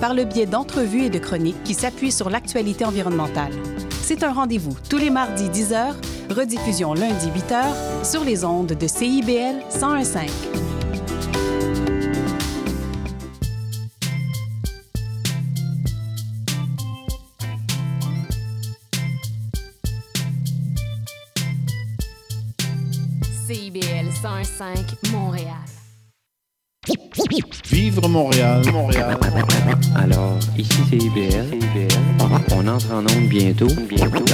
par le biais d'entrevues et de chroniques qui s'appuient sur l'actualité environnementale. C'est un rendez-vous tous les mardis 10h, rediffusion lundi 8h sur les ondes de CIBL 1015. CIBL 1015 Montréal. Vivre Montréal, Montréal. Alors, ici c'est IBL. On entre en onde bientôt, bientôt,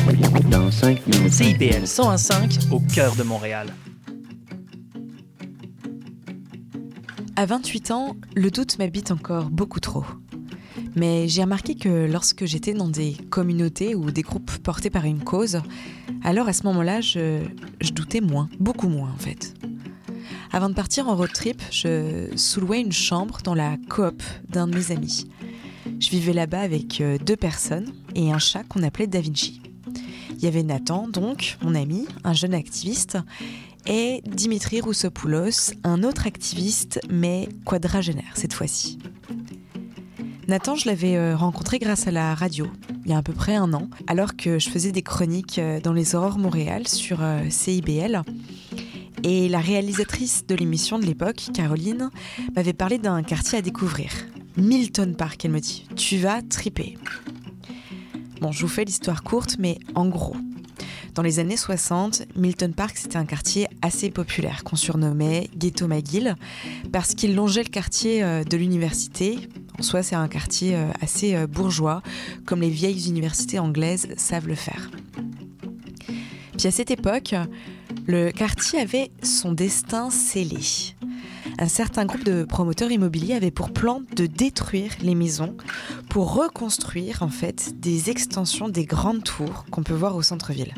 dans 5 minutes. CIBL 105 au cœur de Montréal. À 28 ans, le doute m'habite encore beaucoup trop. Mais j'ai remarqué que lorsque j'étais dans des communautés ou des groupes portés par une cause, alors à ce moment-là, je, je doutais moins, beaucoup moins en fait. Avant de partir en road trip, je sous-louais une chambre dans la coop d'un de mes amis. Je vivais là-bas avec euh, deux personnes et un chat qu'on appelait Da Vinci. Il y avait Nathan, donc, mon ami, un jeune activiste, et Dimitri Roussopoulos, un autre activiste, mais quadragénaire cette fois-ci. Nathan, je l'avais euh, rencontré grâce à la radio, il y a à peu près un an, alors que je faisais des chroniques euh, dans les Aurores Montréal sur CIBL. Et la réalisatrice de l'émission de l'époque, Caroline, m'avait parlé d'un quartier à découvrir. Milton Park, elle me dit. Tu vas triper. Bon, je vous fais l'histoire courte, mais en gros. Dans les années 60, Milton Park, c'était un quartier assez populaire qu'on surnommait Ghetto McGill parce qu'il longeait le quartier euh, de l'université. En soi, c'est un quartier euh, assez euh, bourgeois, comme les vieilles universités anglaises savent le faire. Puis à cette époque, le quartier avait son destin scellé. Un certain groupe de promoteurs immobiliers avait pour plan de détruire les maisons pour reconstruire en fait des extensions des grandes tours qu'on peut voir au centre-ville.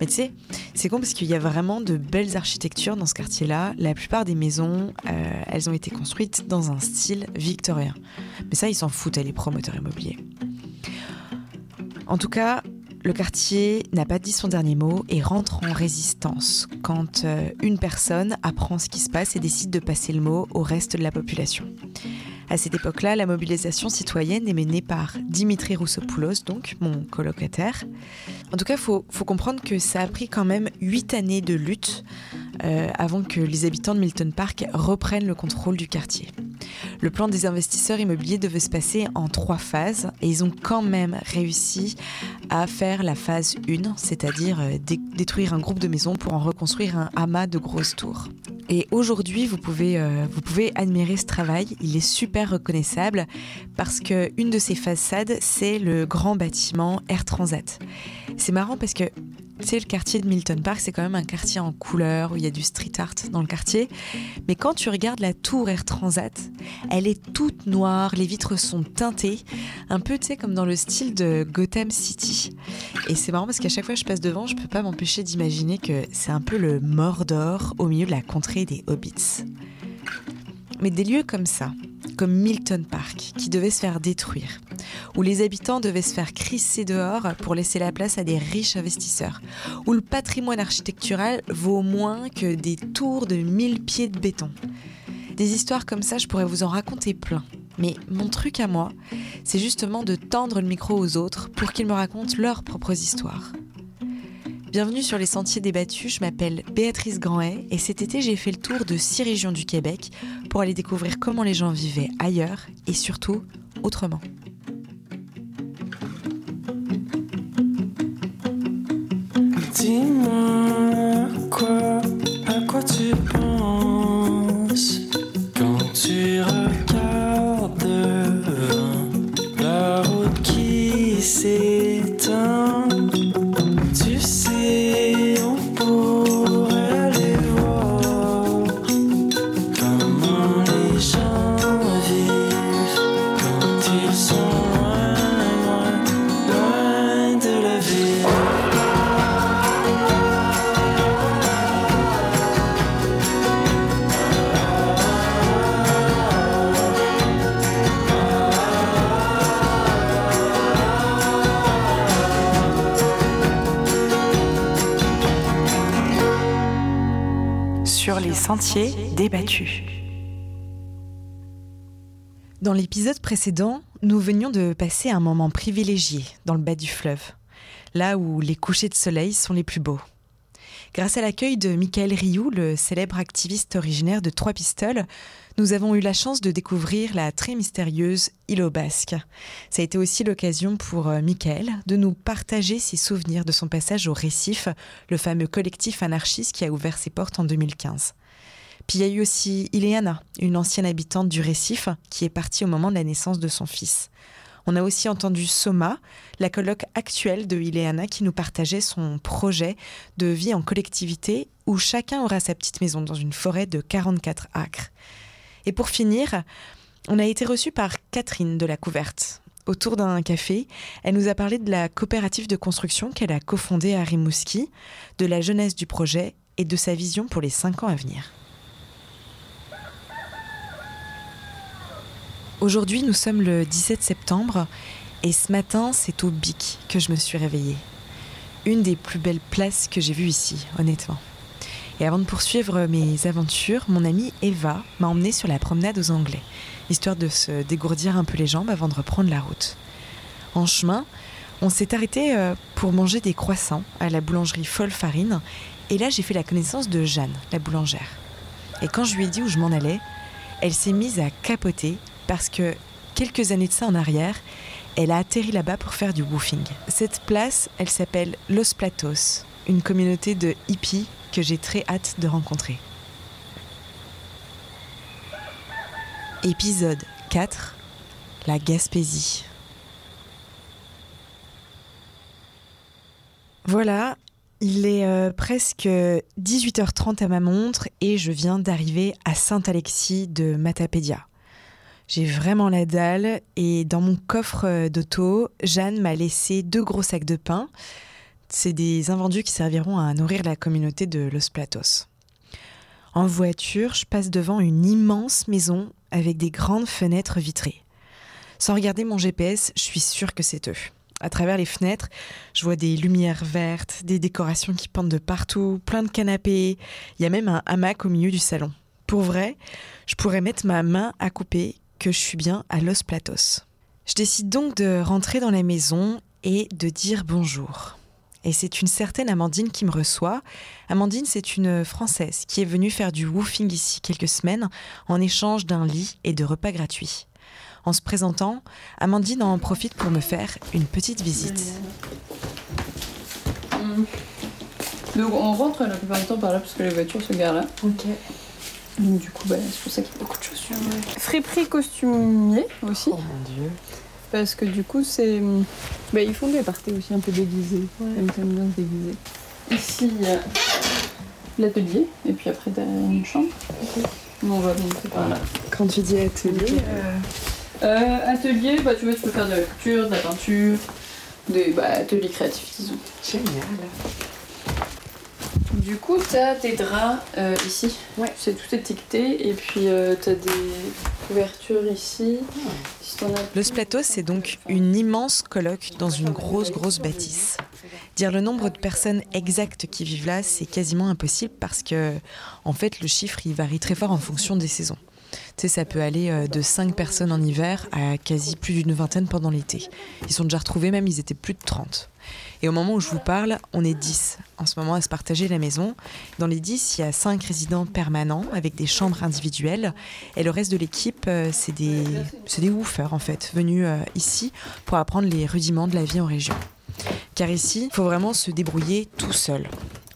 Mais tu sais, c'est con parce qu'il y a vraiment de belles architectures dans ce quartier-là. La plupart des maisons, euh, elles ont été construites dans un style victorien. Mais ça, ils s'en foutent, les promoteurs immobiliers. En tout cas, le quartier n'a pas dit son dernier mot et rentre en résistance quand euh, une personne apprend ce qui se passe et décide de passer le mot au reste de la population. À cette époque-là, la mobilisation citoyenne est menée par Dimitri Roussopoulos, donc mon colocataire. En tout cas, il faut, comprendre que ça a pris quand même huit années de lutte euh, avant que les habitants de Milton Park reprennent le contrôle du quartier. Le plan des investisseurs immobiliers devait se passer en trois phases et ils ont quand même réussi à faire la phase 1, c'est-à-dire euh, détruire un groupe de maisons pour en reconstruire un amas de grosses tours. Et aujourd'hui, vous pouvez, euh, vous pouvez admirer ce travail. Il est super reconnaissable parce que une de ces façades, c'est le grand bâtiment Air Transat. C'est marrant parce que tu sais, le quartier de Milton Park, c'est quand même un quartier en couleur où il y a du street art dans le quartier. Mais quand tu regardes la tour Air Transat, elle est toute noire, les vitres sont teintées, un peu, tu sais, comme dans le style de Gotham City. Et c'est marrant parce qu'à chaque fois que je passe devant, je peux pas m'empêcher d'imaginer que c'est un peu le Mordor au milieu de la contrée des Hobbits. Mais des lieux comme ça, comme Milton Park, qui devait se faire détruire, où les habitants devaient se faire crisser dehors pour laisser la place à des riches investisseurs, où le patrimoine architectural vaut moins que des tours de 1000 pieds de béton. Des histoires comme ça, je pourrais vous en raconter plein. Mais mon truc à moi, c'est justement de tendre le micro aux autres pour qu'ils me racontent leurs propres histoires. Bienvenue sur les sentiers débattus, je m'appelle Béatrice Grandet et cet été j'ai fait le tour de six régions du Québec pour aller découvrir comment les gens vivaient ailleurs et surtout autrement. Les sentiers débattus. Dans l'épisode précédent, nous venions de passer un moment privilégié dans le bas du fleuve, là où les couchers de soleil sont les plus beaux. Grâce à l'accueil de Michael Rioux, le célèbre activiste originaire de Trois Pistoles, nous avons eu la chance de découvrir la très mystérieuse île aux Basques. Ça a été aussi l'occasion pour euh, Michael de nous partager ses souvenirs de son passage au Récif, le fameux collectif anarchiste qui a ouvert ses portes en 2015. Puis il y a eu aussi Ileana, une ancienne habitante du Récif, qui est partie au moment de la naissance de son fils. On a aussi entendu Soma, la colloque actuelle de Ileana, qui nous partageait son projet de vie en collectivité où chacun aura sa petite maison dans une forêt de 44 acres. Et pour finir, on a été reçu par Catherine de la Couverte. Autour d'un café, elle nous a parlé de la coopérative de construction qu'elle a cofondée à Rimouski, de la jeunesse du projet et de sa vision pour les cinq ans à venir. Aujourd'hui, nous sommes le 17 septembre et ce matin, c'est au Bic que je me suis réveillée. Une des plus belles places que j'ai vues ici, honnêtement. Et avant de poursuivre mes aventures, mon amie Eva m'a emmenée sur la promenade aux Anglais, histoire de se dégourdir un peu les jambes avant de reprendre la route. En chemin, on s'est arrêté euh, pour manger des croissants à la boulangerie Folle Farine, et là j'ai fait la connaissance de Jeanne, la boulangère. Et quand je lui ai dit où je m'en allais, elle s'est mise à capoter parce que quelques années de ça en arrière, elle a atterri là-bas pour faire du woofing. Cette place, elle s'appelle Los Platos, une communauté de hippies que j'ai très hâte de rencontrer. Épisode 4 La Gaspésie. Voilà, il est euh, presque 18h30 à ma montre et je viens d'arriver à Saint-Alexis de Matapédia. J'ai vraiment la dalle et dans mon coffre euh, d'auto, Jeanne m'a laissé deux gros sacs de pain. C'est des invendus qui serviront à nourrir la communauté de Los Platos. En voiture, je passe devant une immense maison avec des grandes fenêtres vitrées. Sans regarder mon GPS, je suis sûre que c'est eux. À travers les fenêtres, je vois des lumières vertes, des décorations qui pendent de partout, plein de canapés. Il y a même un hamac au milieu du salon. Pour vrai, je pourrais mettre ma main à couper que je suis bien à Los Platos. Je décide donc de rentrer dans la maison et de dire bonjour. Et c'est une certaine Amandine qui me reçoit. Amandine, c'est une Française qui est venue faire du woofing ici quelques semaines en échange d'un lit et de repas gratuits. En se présentant, Amandine en profite pour me faire une petite visite. Donc on rentre la plupart du temps par là parce que les voitures se garent là. Ok. Donc du coup bah, c'est pour ça qu'il y a beaucoup de chaussures. Friperie costumier aussi. Oh mon dieu. Parce que du coup c'est. Bah, ils font des parties aussi un peu déguisées. Ils aiment bien se déguiser. Ici il y a l'atelier et puis après t'as une chambre. Bon, on va monter par là. Quand tu dis atelier, Euh, atelier, bah tu vois tu peux faire de la couture, de la peinture, des bah, ateliers créatifs disons. génial. Du coup, t'as tes draps euh, ici. Ouais. C'est tout étiqueté. Et puis, euh, t'as des couvertures ici. Si t'en as Los Platos, c'est donc une immense colloque dans une grosse, grosse bâtisse. Dire le nombre de personnes exactes qui vivent là, c'est quasiment impossible parce que, en fait, le chiffre, il varie très fort en fonction des saisons. Tu sais, ça peut aller euh, de 5 personnes en hiver à quasi plus d'une vingtaine pendant l'été. Ils sont déjà retrouvés, même ils étaient plus de 30. Et au moment où je vous parle, on est 10 en ce moment à se partager la maison. Dans les 10, il y a 5 résidents permanents avec des chambres individuelles. Et le reste de l'équipe, euh, c'est des, des woofers en fait, venus euh, ici pour apprendre les rudiments de la vie en région. Car ici, il faut vraiment se débrouiller tout seul.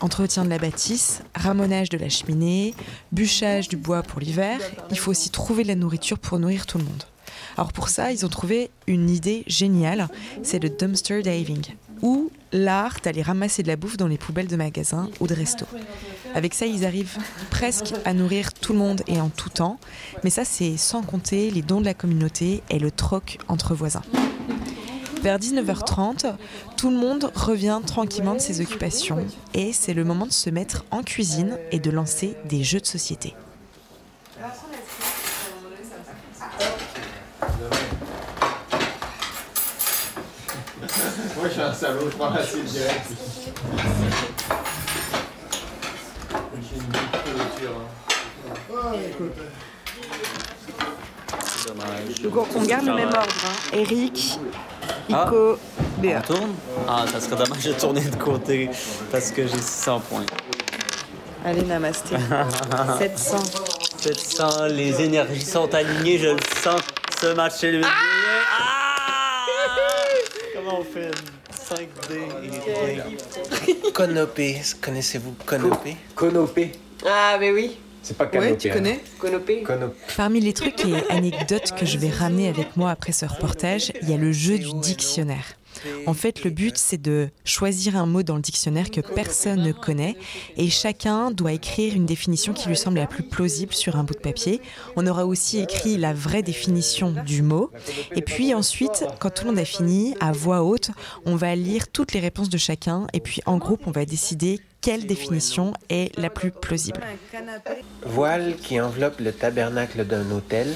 Entretien de la bâtisse, ramonage de la cheminée, bûchage du bois pour l'hiver. Il faut aussi trouver de la nourriture pour nourrir tout le monde. Alors pour ça, ils ont trouvé une idée géniale, c'est le dumpster diving, où l'art d'aller ramasser de la bouffe dans les poubelles de magasins ou de restos. Avec ça, ils arrivent presque à nourrir tout le monde et en tout temps, mais ça c'est sans compter les dons de la communauté et le troc entre voisins. Vers 19h30, tout le monde revient tranquillement de ses occupations et c'est le moment de se mettre en cuisine et de lancer des jeux de société. Moi, je suis un salaud, je prends la cible direct. J'ai une hein. Donc on, on garde le même ordre. Hein. Eric, Ah. Ico, On Béa. tourne Ah, ça serait dommage de tourner de côté parce que j'ai 600 points. Allez, namasté. 700. 700, les énergies sont alignées, je le sens. Ce match est le Ah! Comment on fait? 5D et Conopé, connaissez-vous Conopé? Conopé. Ah, mais oui. C'est pas Ouais, canopé. tu hein. connais? Conopé. Conopé. Parmi les trucs et anecdotes que je vais ramener avec moi après ce reportage, il y a le jeu du dictionnaire. En fait, le but, c'est de choisir un mot dans le dictionnaire que personne ne connaît et chacun doit écrire une définition qui lui semble la plus plausible sur un bout de papier. On aura aussi écrit la vraie définition du mot. Et puis ensuite, quand tout le monde a fini, à voix haute, on va lire toutes les réponses de chacun et puis en groupe, on va décider quelle définition est la plus plausible. Voile qui enveloppe le tabernacle d'un hôtel.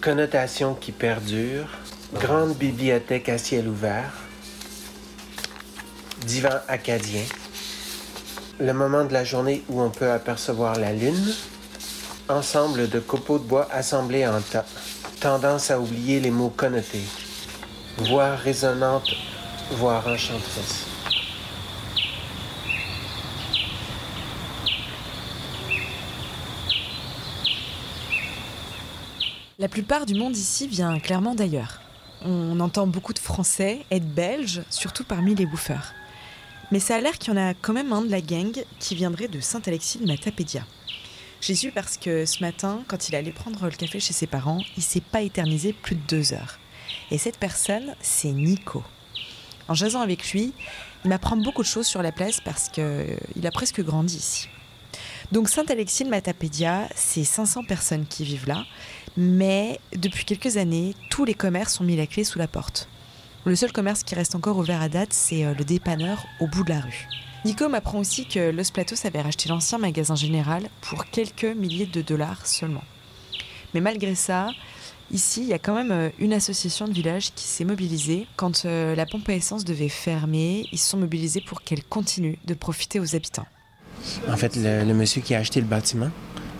Connotation qui perdure. Grande bibliothèque à ciel ouvert. Divan acadien. Le moment de la journée où on peut apercevoir la lune. Ensemble de copeaux de bois assemblés en tas. Tendance à oublier les mots connotés. Voix résonnante, voire enchanteresse. La plupart du monde ici vient clairement d'ailleurs. On entend beaucoup de Français être belges, surtout parmi les bouffeurs. Mais ça a l'air qu'il y en a quand même un de la gang qui viendrait de Saint-Alexis de Matapédia. J'ai su parce que ce matin, quand il allait prendre le café chez ses parents, il s'est pas éternisé plus de deux heures. Et cette personne, c'est Nico. En jasant avec lui, il m'apprend beaucoup de choses sur la place parce qu'il a presque grandi ici. Donc Saint-Alexis de Matapédia, c'est 500 personnes qui vivent là, mais depuis quelques années, tous les commerces ont mis la clé sous la porte. Le seul commerce qui reste encore ouvert à date, c'est euh, le dépanneur au bout de la rue. Nico m'apprend aussi que Los Platos avait racheté l'ancien magasin général pour quelques milliers de dollars seulement. Mais malgré ça, ici, il y a quand même euh, une association de village qui s'est mobilisée. Quand euh, la pompe à essence devait fermer, ils se sont mobilisés pour qu'elle continue de profiter aux habitants. En fait, le, le monsieur qui a acheté le bâtiment,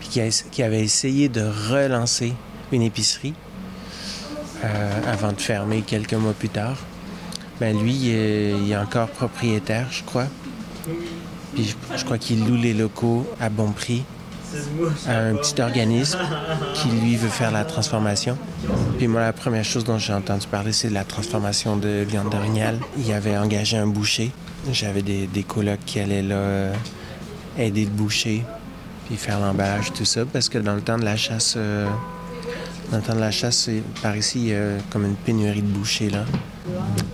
qui, avait essayé de relancer une épicerie euh, avant de fermer quelques mois plus tard, ben lui, il est encore propriétaire, je crois. Puis je, je crois qu'il loue les locaux à bon prix à un petit organisme qui, lui, veut faire la transformation. Puis moi, la première chose dont j'ai entendu parler, c'est de la transformation de viande d'orignal. Il avait engagé un boucher. J'avais des, des colocs qui allaient là euh, aider le boucher, puis faire l'emballage, tout ça, parce que dans le temps de la chasse, euh, dans le temps de la chasse, par ici, il y a comme une pénurie de bouchers, là.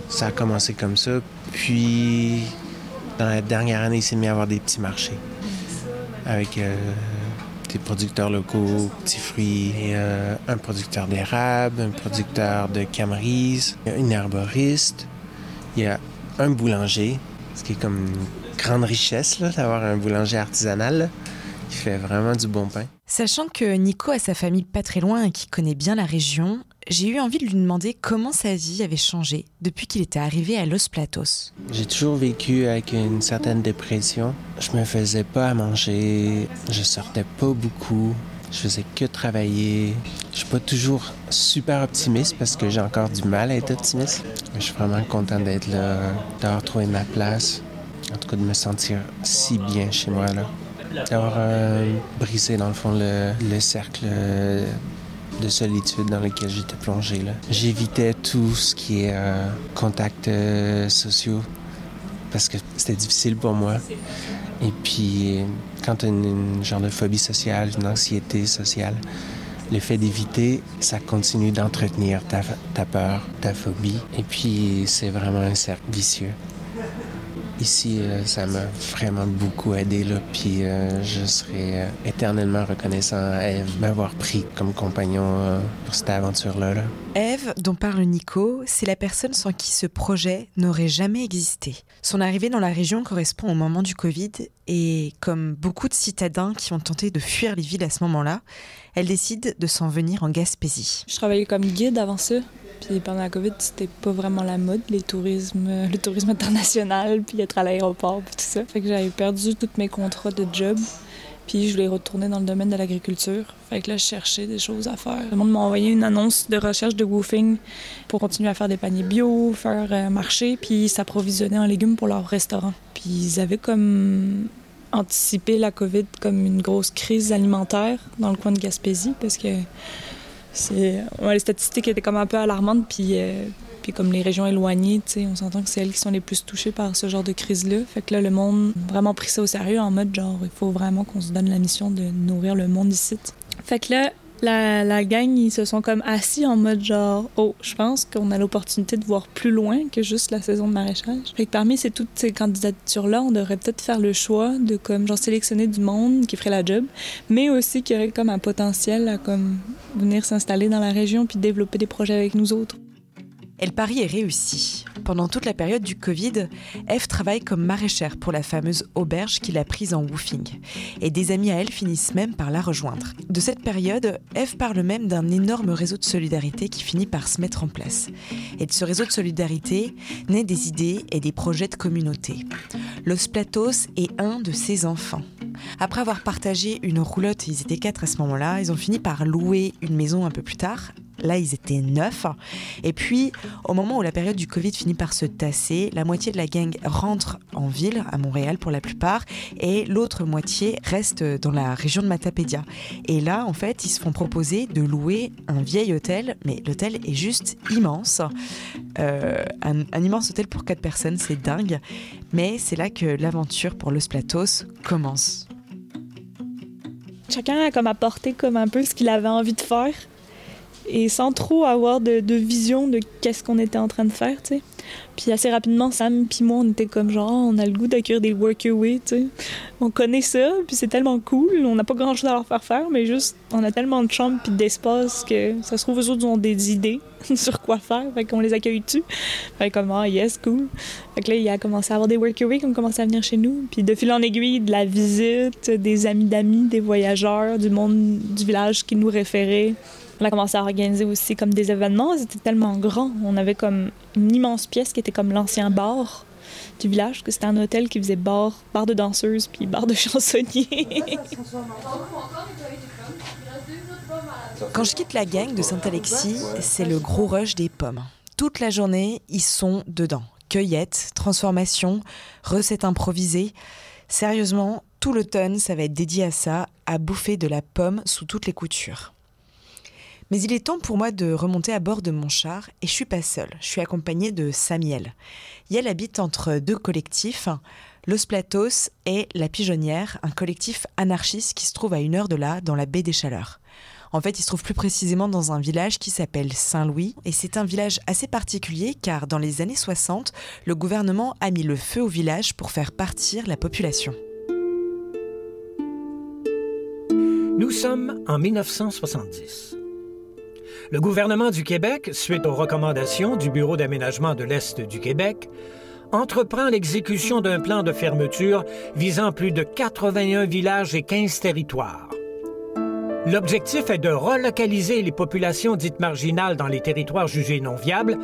Ça a commencé comme ça, puis dans la dernière année, il s'est mis à avoir des petits marchés avec euh, des producteurs locaux, petits fruits, et, euh, un producteur d'érable, un producteur de camerise, une herboriste, il y a un boulanger, ce qui est comme une grande richesse d'avoir un boulanger artisanal qui fait vraiment du bon pain. Sachant que Nico a sa famille pas très loin et qui connaît bien la région, j'ai eu envie de lui demander comment sa vie avait changé depuis qu'il était arrivé à Los Platos. J'ai toujours vécu avec une certaine dépression. Je me faisais pas à manger, je sortais pas beaucoup, je faisais que travailler. Je suis pas toujours super optimiste parce que j'ai encore du mal à être optimiste. Mais je suis vraiment content d'être là, d'avoir trouvé ma place, en tout cas de me sentir si bien chez moi là. D'avoir euh, brisé dans le fond le, le cercle euh, de solitude dans lequel j'étais plongé. J'évitais tout ce qui est euh, contacts euh, sociaux parce que c'était difficile pour moi. Et puis, quand tu as une, une genre de phobie sociale, une anxiété sociale, le fait d'éviter, ça continue d'entretenir ta, ta peur, ta phobie. Et puis, c'est vraiment un cercle vicieux. Ici, euh, ça m'a vraiment beaucoup aidé, là, puis euh, je serai euh, éternellement reconnaissant à m'avoir pris comme compagnon pour cette aventure-là. Là. Eve, dont parle Nico, c'est la personne sans qui ce projet n'aurait jamais existé. Son arrivée dans la région correspond au moment du Covid et comme beaucoup de citadins qui ont tenté de fuir les villes à ce moment-là, elle décide de s'en venir en Gaspésie. Je travaillais comme guide avant ça. Puis pendant la COVID, c'était pas vraiment la mode, le tourisme international, puis être à l'aéroport, puis tout ça. Fait que j'avais perdu tous mes contrats de job. Puis je voulais retourner dans le domaine de l'agriculture. Fait que là, je cherchais des choses à faire. Le monde m'a envoyé une annonce de recherche de woofing pour continuer à faire des paniers bio, faire euh, marché, puis s'approvisionner en légumes pour leur restaurant. Puis ils avaient comme anticipé la COVID comme une grosse crise alimentaire dans le coin de Gaspésie parce que c'est les statistiques étaient comme un peu alarmantes puis euh, puis comme les régions éloignées, on s'entend que c'est elles qui sont les plus touchées par ce genre de crise-là. Fait que là, le monde a vraiment pris ça au sérieux en mode genre, il faut vraiment qu'on se donne la mission de nourrir le monde ici. Fait que là, la, la gang, ils se sont comme assis en mode genre, oh, je pense qu'on a l'opportunité de voir plus loin que juste la saison de maraîchage. Fait que parmi ces, toutes ces candidatures-là, on devrait peut-être faire le choix de comme genre sélectionner du monde qui ferait la job, mais aussi qui aurait comme un potentiel à comme venir s'installer dans la région puis développer des projets avec nous autres. Et le pari est réussi. Pendant toute la période du Covid, Eve travaille comme maraîchère pour la fameuse auberge qu'il a prise en woofing. Et des amis à elle finissent même par la rejoindre. De cette période, Eve parle même d'un énorme réseau de solidarité qui finit par se mettre en place. Et de ce réseau de solidarité naît des idées et des projets de communauté. Los Platos est un de ses enfants. Après avoir partagé une roulotte, ils étaient quatre à ce moment-là, ils ont fini par louer une maison un peu plus tard. Là, ils étaient neuf. Et puis, au moment où la période du Covid finit par se tasser, la moitié de la gang rentre en ville, à Montréal pour la plupart, et l'autre moitié reste dans la région de Matapédia. Et là, en fait, ils se font proposer de louer un vieil hôtel, mais l'hôtel est juste immense. Euh, un, un immense hôtel pour quatre personnes, c'est dingue. Mais c'est là que l'aventure pour Los Platos commence. Chacun a comme apporté comme un peu ce qu'il avait envie de faire et sans trop avoir de, vision de qu'est-ce qu'on était en train de faire, tu sais. Puis assez rapidement, Sam puis moi, on était comme genre, on a le goût d'accueillir des workaway, tu sais. On connaît ça, puis c'est tellement cool. On n'a pas grand-chose à leur faire faire, mais juste, on a tellement de chambres puis d'espace que ça se trouve, eux autres ont des idées sur quoi faire. Fait qu'on les accueille dessus. Fait comme, ah, yes, cool. Fait que là, il a commencé à avoir des workaway qui ont commencé à venir chez nous. Puis de fil en aiguille, de la visite, des amis d'amis, des voyageurs, du monde du village qui nous référait. On a commencé à organiser aussi comme des événements. C'était tellement grand. On avait comme une immense pièce qui était comme l'ancien bar du village, que c'était un hôtel qui faisait bar, bar de danseuses puis bar de chansonniers. Quand je quitte la gang de Saint-Alexis, c'est le gros rush des pommes. Toute la journée, ils sont dedans. Cueillette, transformation, recettes improvisées. Sérieusement, tout l'automne, ça va être dédié à ça, à bouffer de la pomme sous toutes les coutures. Mais il est temps pour moi de remonter à bord de mon char et je suis pas seule. Je suis accompagnée de Samiel. Yael habite entre deux collectifs, Los Platos et La Pigeonnière, un collectif anarchiste qui se trouve à une heure de là, dans la baie des Chaleurs. En fait, il se trouve plus précisément dans un village qui s'appelle Saint-Louis, et c'est un village assez particulier car dans les années 60, le gouvernement a mis le feu au village pour faire partir la population. Nous sommes en 1970. Le gouvernement du Québec, suite aux recommandations du Bureau d'aménagement de l'Est du Québec, entreprend l'exécution d'un plan de fermeture visant plus de 81 villages et 15 territoires. L'objectif est de relocaliser les populations dites marginales dans les territoires jugés non viables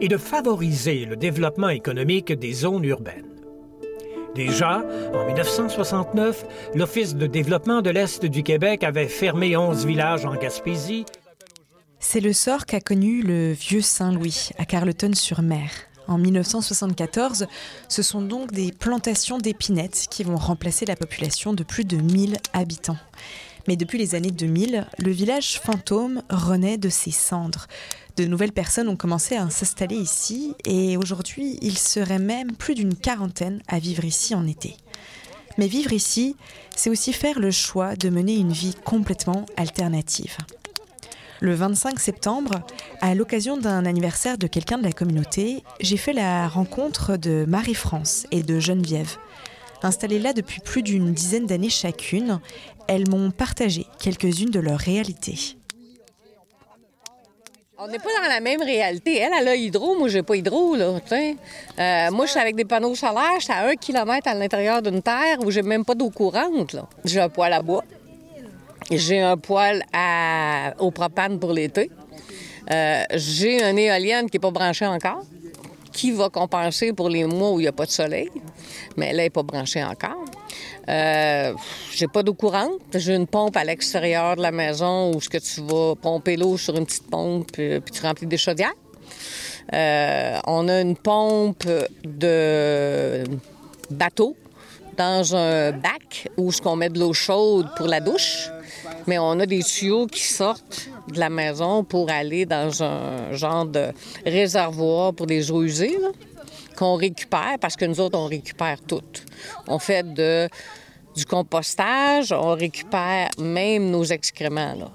et de favoriser le développement économique des zones urbaines. Déjà, en 1969, l'Office de développement de l'Est du Québec avait fermé 11 villages en Gaspésie c'est le sort qu'a connu le vieux Saint-Louis, à Carleton-sur-Mer. En 1974, ce sont donc des plantations d'épinettes qui vont remplacer la population de plus de 1000 habitants. Mais depuis les années 2000, le village fantôme renaît de ses cendres. De nouvelles personnes ont commencé à s'installer ici et aujourd'hui, il serait même plus d'une quarantaine à vivre ici en été. Mais vivre ici, c'est aussi faire le choix de mener une vie complètement alternative. Le 25 septembre, à l'occasion d'un anniversaire de quelqu'un de la communauté, j'ai fait la rencontre de Marie-France et de Geneviève. Installées là depuis plus d'une dizaine d'années chacune, elles m'ont partagé quelques-unes de leurs réalités. On n'est pas dans la même réalité. Elle, elle a hydro, moi, j'ai pas hydro, là, euh, moi, je suis avec des panneaux solaires, je suis à un kilomètre à l'intérieur d'une terre où j'ai même pas d'eau courante, là. J'ai un poêle à bois. J'ai un poêle à, au propane pour l'été. Euh, j'ai une éolienne qui n'est pas branchée encore. Qui va compenser pour les mois où il n'y a pas de soleil? Mais là, elle n'est pas branchée encore. Euh, j'ai pas d'eau courante. J'ai une pompe à l'extérieur de la maison où ce que tu vas pomper l'eau sur une petite pompe puis, puis tu remplis des chaudières. Euh, on a une pompe de bateau dans un bac où ce qu'on met de l'eau chaude pour la douche. Mais on a des tuyaux qui sortent de la maison pour aller dans un genre de réservoir pour des eaux usées, qu'on récupère, parce que nous autres, on récupère tout. On fait de, du compostage, on récupère même nos excréments,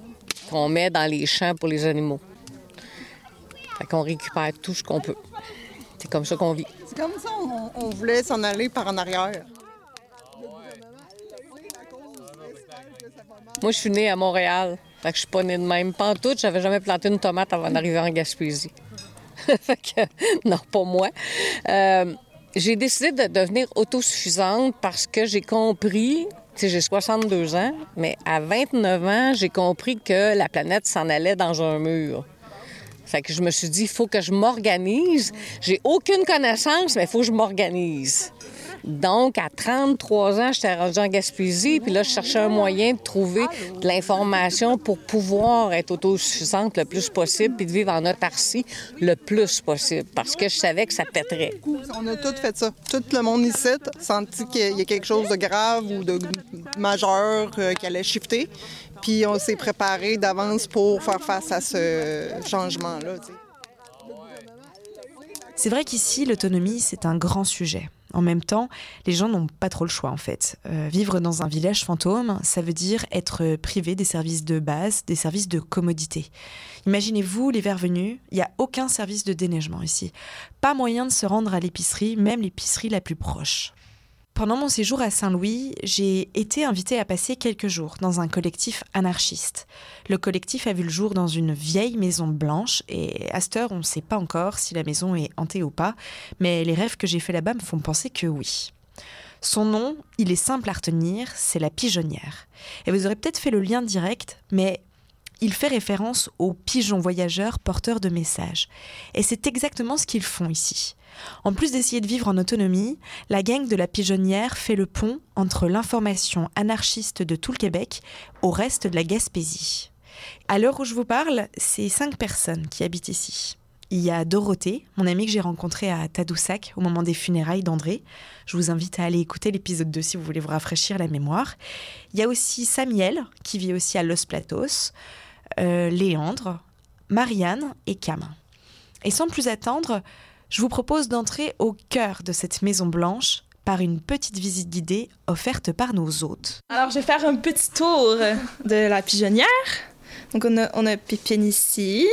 qu'on met dans les champs pour les animaux. Fait qu'on récupère tout ce qu'on peut. C'est comme ça qu'on vit. C'est comme ça, on, on voulait s'en aller par en arrière. Moi, je suis née à Montréal. Fait que je suis pas née de même. Tout, j'avais jamais planté une tomate avant d'arriver en Gaspésie. non, pas moi. Euh, j'ai décidé de devenir autosuffisante parce que j'ai compris, j'ai 62 ans, mais à 29 ans, j'ai compris que la planète s'en allait dans un mur. Fait que je me suis dit, il faut que je m'organise. J'ai aucune connaissance, mais il faut que je m'organise. Donc, à 33 ans, j'étais rendue en Gaspésie, puis là, je cherchais un moyen de trouver de l'information pour pouvoir être autosuffisante le plus possible, puis de vivre en autarcie le plus possible, parce que je savais que ça pèterait. On a tout fait ça. Tout le monde ici senti qu'il y a quelque chose de grave ou de majeur euh, qui allait shifter. Puis on s'est préparé d'avance pour faire face à ce changement-là. C'est vrai qu'ici, l'autonomie, c'est un grand sujet. En même temps, les gens n'ont pas trop le choix en fait. Euh, vivre dans un village fantôme, ça veut dire être privé des services de base, des services de commodité. Imaginez-vous l'hiver venu, il n'y a aucun service de déneigement ici. Pas moyen de se rendre à l'épicerie, même l'épicerie la plus proche. Pendant mon séjour à Saint-Louis, j'ai été invitée à passer quelques jours dans un collectif anarchiste. Le collectif a vu le jour dans une vieille maison blanche et à cette heure, on ne sait pas encore si la maison est hantée ou pas, mais les rêves que j'ai fait là-bas me font penser que oui. Son nom, il est simple à retenir, c'est la pigeonnière. Et vous aurez peut-être fait le lien direct, mais il fait référence aux pigeons voyageurs porteurs de messages. Et c'est exactement ce qu'ils font ici. En plus d'essayer de vivre en autonomie, la gang de la pigeonnière fait le pont entre l'information anarchiste de tout le Québec au reste de la Gaspésie. À l'heure où je vous parle, c'est cinq personnes qui habitent ici. Il y a Dorothée, mon amie que j'ai rencontrée à Tadoussac au moment des funérailles d'André. Je vous invite à aller écouter l'épisode 2 si vous voulez vous rafraîchir la mémoire. Il y a aussi Samuel, qui vit aussi à Los Platos, euh, Léandre, Marianne et Cam. Et sans plus attendre, je vous propose d'entrer au cœur de cette Maison Blanche par une petite visite guidée offerte par nos hôtes. Alors, je vais faire un petit tour de la pigeonnière. Donc, on a, on Pépine ici,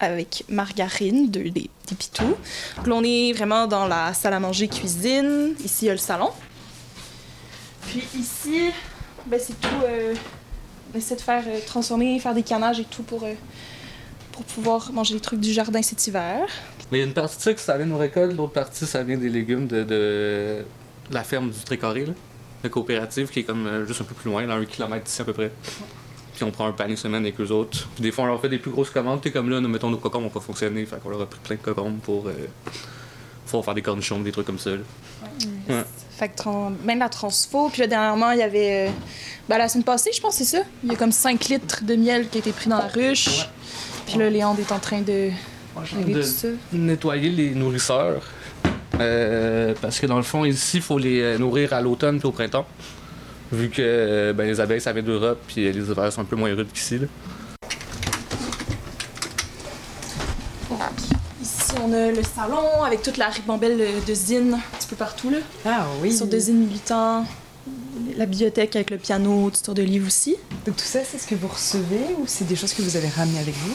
avec Margarine, deux des, des pitous. Donc on est vraiment dans la salle à manger cuisine. Ici, il y a le salon. Puis ici, ben, c'est tout. euh, on essaie de faire euh, transformer, faire des canages et tout pour, euh, pour pouvoir manger les trucs du jardin cet hiver. Mais il y a une partie de ça que ça vient de nos récoltes, l'autre partie ça vient des légumes de, de la ferme du Trécarré, là, la coopérative qui est comme euh, juste un peu plus loin, là, un kilomètre d'ici à peu près. Puis on prend un panier semaine avec eux autres. Puis des fois on leur fait des plus grosses commandes, sais, comme là, nous mettons nos cocombes n'ont pas fonctionné, fait qu'on leur a pris plein de cocombes pour, euh, pour faire des cornichons, des trucs comme ça. là. Ouais. Fait que même la transfo. Puis là, dernièrement, il y avait. euh, ben, la semaine passée, je pense, c'est ça? Il y a comme 5 litres de miel qui a été pris dans la ruche. Puis là, Léandre est en train de. régler de tout ça. nettoyer les nourrisseurs. Euh, parce que dans le fond, ici, il faut les euh, nourrir à l'automne puis au printemps. Vu que euh, ben, les abeilles, ça vient d'Europe, puis les hivers sont un peu moins rudes qu'ici. là. Ici, on a le salon avec toute la ribambelle de zine un petit peu partout. Là. Ah oui. Sur de zines militants. La bibliothèque avec le piano, sortes de livres aussi. Donc tout ça, c'est ce que vous recevez ou c'est des choses que vous avez ramenées avec vous?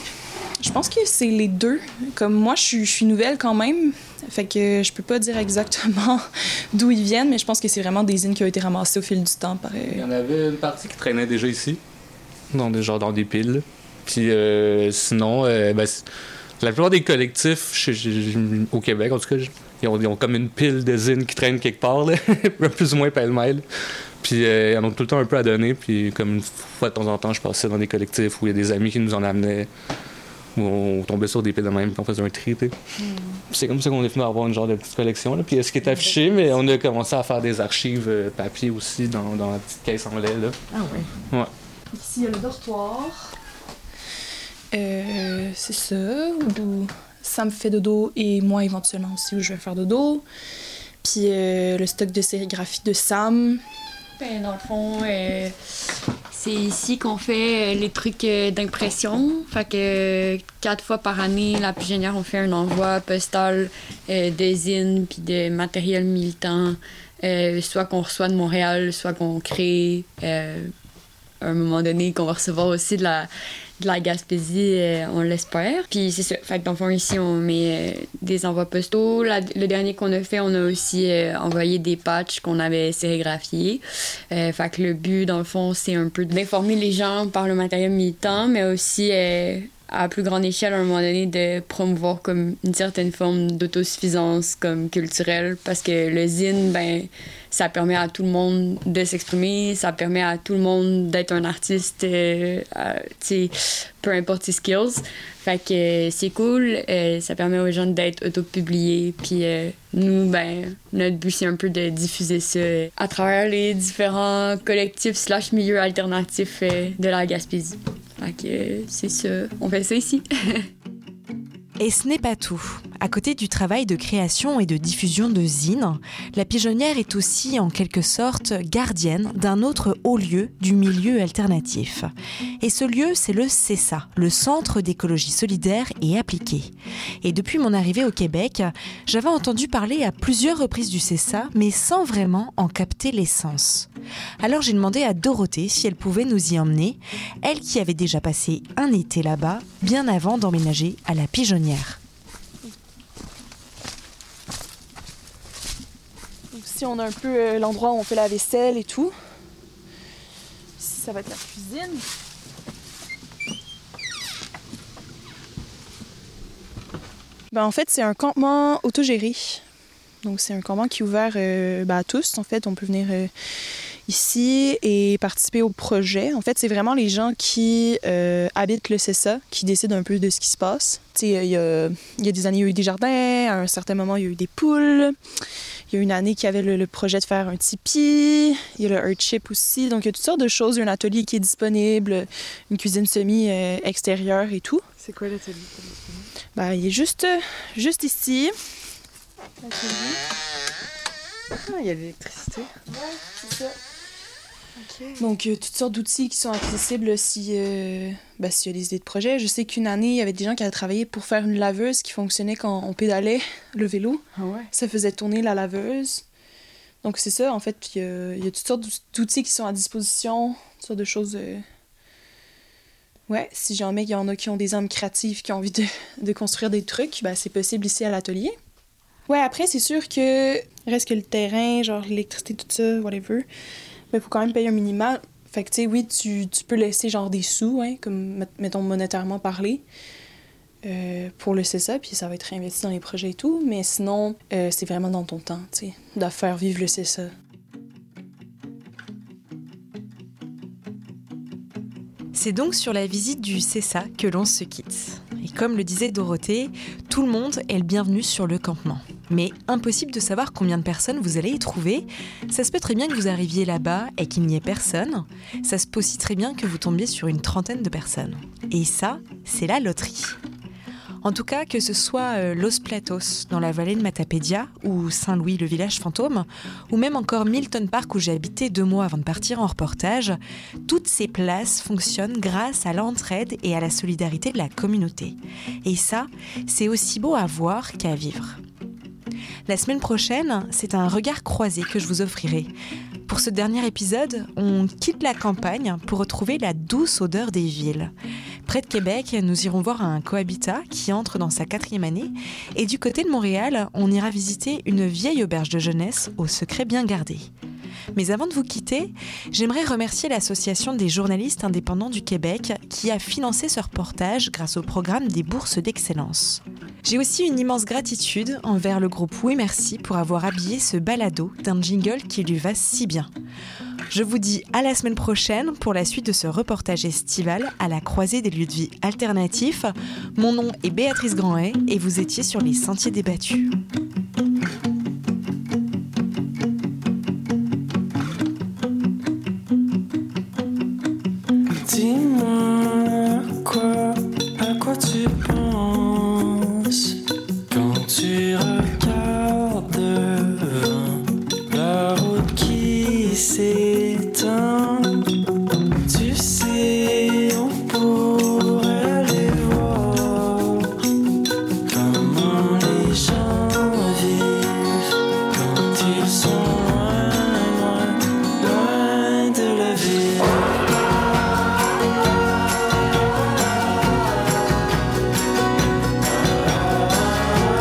Je pense que c'est les deux. Comme moi, je suis, je suis nouvelle quand même. Fait que je peux pas dire exactement d'où ils viennent, mais je pense que c'est vraiment des zines qui ont été ramassées au fil du temps. Par... Il y en avait une partie qui traînait déjà ici, dans des, genre dans des piles. Puis euh, sinon, euh, ben, la plupart des collectifs au Québec, en tout cas, ils ont, ils ont comme une pile de zines qui traînent quelque part, là, plus ou moins pêle-mêle. Puis euh, ils en ont tout le temps un peu à donner. Puis comme une fois de temps en temps, je passais dans des collectifs où il y a des amis qui nous en amenaient. où on tombait sur des pieds de même, puis on faisait un tri. sais. C'est comme ça qu'on est venu avoir une genre de petite collection. Là. Puis euh, ce qui est affiché, mais on a commencé à faire des archives euh, papier aussi dans, dans la petite caisse en lait. Là. Ah ouais. Ouais. Ici, il y a le dortoir. Euh, c'est ça, où Sam fait dodo et moi éventuellement aussi où je vais faire dodo. Puis euh, le stock de sérigraphie de Sam. Ben, dans le fond, euh, c'est ici qu'on fait les trucs d'impression. Fait que quatre fois par année, la pigeonnière, on fait un envoi postal de zines puis de matériel militant, soit qu'on reçoit de Montréal, soit qu'on crée à un moment donné, qu'on va recevoir aussi de la, de la Gaspésie, euh, on l'espère. Puis c'est ça. Fait que dans le fond, ici, on met euh, des envois postaux. La- le dernier qu'on a fait, on a aussi euh, envoyé des patchs qu'on avait sérigraphiés. Euh, fait que le but, dans le fond, c'est un peu d'informer les gens par le matériel militant, mais aussi à plus grande échelle, à un moment donné, de promouvoir comme une certaine forme d'autosuffisance comme culturelle, parce que le zine, ben, ça permet à tout le monde de s'exprimer, ça permet à tout le monde d'être un artiste, euh, euh, peu importe ses skills. Fait que euh, c'est cool, euh, ça permet aux gens d'être autopubliés, puis euh, nous, ben, notre but, c'est un peu de diffuser ça à travers les différents collectifs slash milieux alternatifs de la Gaspésie. Euh, c'est ça, on fait ça ici. Et ce n'est pas tout. À côté du travail de création et de diffusion de zines, la pigeonnière est aussi en quelque sorte gardienne d'un autre haut lieu du milieu alternatif. Et ce lieu, c'est le CESA, le Centre d'écologie solidaire et appliquée. Et depuis mon arrivée au Québec, j'avais entendu parler à plusieurs reprises du CESA, mais sans vraiment en capter l'essence. Alors j'ai demandé à Dorothée si elle pouvait nous y emmener, elle qui avait déjà passé un été là-bas, bien avant d'emménager à la pigeonnière. Ici, on a un peu euh, l'endroit où on fait la vaisselle et tout. Ici, ça va être la cuisine. Ben, en fait, c'est un campement autogéré. Donc, c'est un campement qui est ouvert euh, ben, à tous. En fait, on peut venir euh, ici et participer au projet. En fait, c'est vraiment les gens qui euh, habitent le CESA qui décident un peu de ce qui se passe. Tu sais, il y a, il y a des années, il y a eu des jardins. À un certain moment, il y a eu des poules. Il y a une année qui avait le, le projet de faire un tipi. Il y a le Earthship aussi. Donc, il y a toutes sortes de choses. Il y a un atelier qui est disponible, une cuisine semi-extérieure et tout. C'est quoi l'atelier? Ben, il est juste, juste ici. Ah, il y a l'électricité. Ouais, c'est ça. Donc, euh, toutes sortes d'outils qui sont accessibles si, euh, ben, s'il y a des idées de projet. Je sais qu'une année, il y avait des gens qui avaient travaillé pour faire une laveuse qui fonctionnait quand on pédalait le vélo. Ah ouais? Ça faisait tourner la laveuse. Donc, c'est ça, en fait. Euh, il y a toutes sortes d'outils qui sont à disposition, toutes sortes de choses. euh, Ouais, si jamais il y en a qui ont des âmes créatives, qui ont envie de, de construire des trucs, ben, c'est possible ici à l'atelier. Ouais, après, c'est sûr que reste que le terrain, genre l'électricité, tout ça, whatever, il faut quand même payer un minimal. Fait que, tu sais, oui, tu, tu peux laisser genre des sous, hein, comme, met- mettons, monétairement parlé, euh, pour le CESA, puis ça va être réinvesti dans les projets et tout. Mais sinon, euh, c'est vraiment dans ton temps, tu sais, de faire vivre le CESA. C'est donc sur la visite du CESA que l'on se quitte. Et comme le disait Dorothée, tout le monde est le bienvenu sur le campement. Mais impossible de savoir combien de personnes vous allez y trouver. Ça se peut très bien que vous arriviez là-bas et qu'il n'y ait personne. Ça se peut aussi très bien que vous tombiez sur une trentaine de personnes. Et ça, c'est la loterie. En tout cas, que ce soit euh, Los Platos dans la vallée de Matapédia ou Saint-Louis, le village fantôme, ou même encore Milton Park où j'ai habité deux mois avant de partir en reportage, toutes ces places fonctionnent grâce à l'entraide et à la solidarité de la communauté. Et ça, c'est aussi beau à voir qu'à vivre. La semaine prochaine, c'est un regard croisé que je vous offrirai. Pour ce dernier épisode, on quitte la campagne pour retrouver la douce odeur des villes. Près de Québec, nous irons voir un cohabitat qui entre dans sa quatrième année. Et du côté de Montréal, on ira visiter une vieille auberge de jeunesse au secret bien gardé. Mais avant de vous quitter, j'aimerais remercier l'Association des journalistes indépendants du Québec qui a financé ce reportage grâce au programme des bourses d'excellence. J'ai aussi une immense gratitude envers le groupe Oui Merci pour avoir habillé ce balado d'un jingle qui lui va si bien. Je vous dis à la semaine prochaine pour la suite de ce reportage estival à la croisée des lieux de vie alternatifs. Mon nom est Béatrice Grandet et vous étiez sur les sentiers débattus.